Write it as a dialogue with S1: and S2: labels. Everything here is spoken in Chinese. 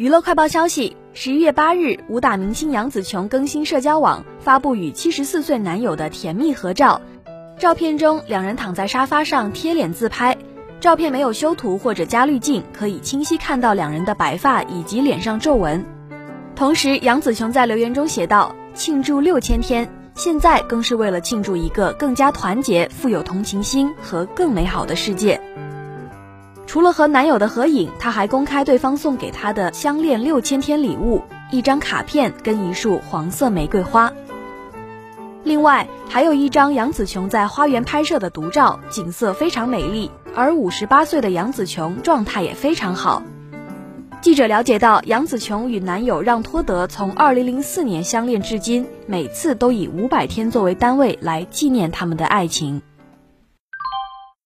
S1: 娱乐快报消息：十一月八日，武打明星杨紫琼更新社交网，发布与七十四岁男友的甜蜜合照。照片中，两人躺在沙发上贴脸自拍。照片没有修图或者加滤镜，可以清晰看到两人的白发以及脸上皱纹。同时，杨紫琼在留言中写道：“庆祝六千天，现在更是为了庆祝一个更加团结、富有同情心和更美好的世界。”除了和男友的合影，她还公开对方送给她的相恋六千天礼物——一张卡片跟一束黄色玫瑰花。另外，还有一张杨紫琼在花园拍摄的独照，景色非常美丽，而五十八岁的杨紫琼状态也非常好。记者了解到，杨紫琼与男友让托德从二零零四年相恋至今，每次都以五百天作为单位来纪念他们的爱情。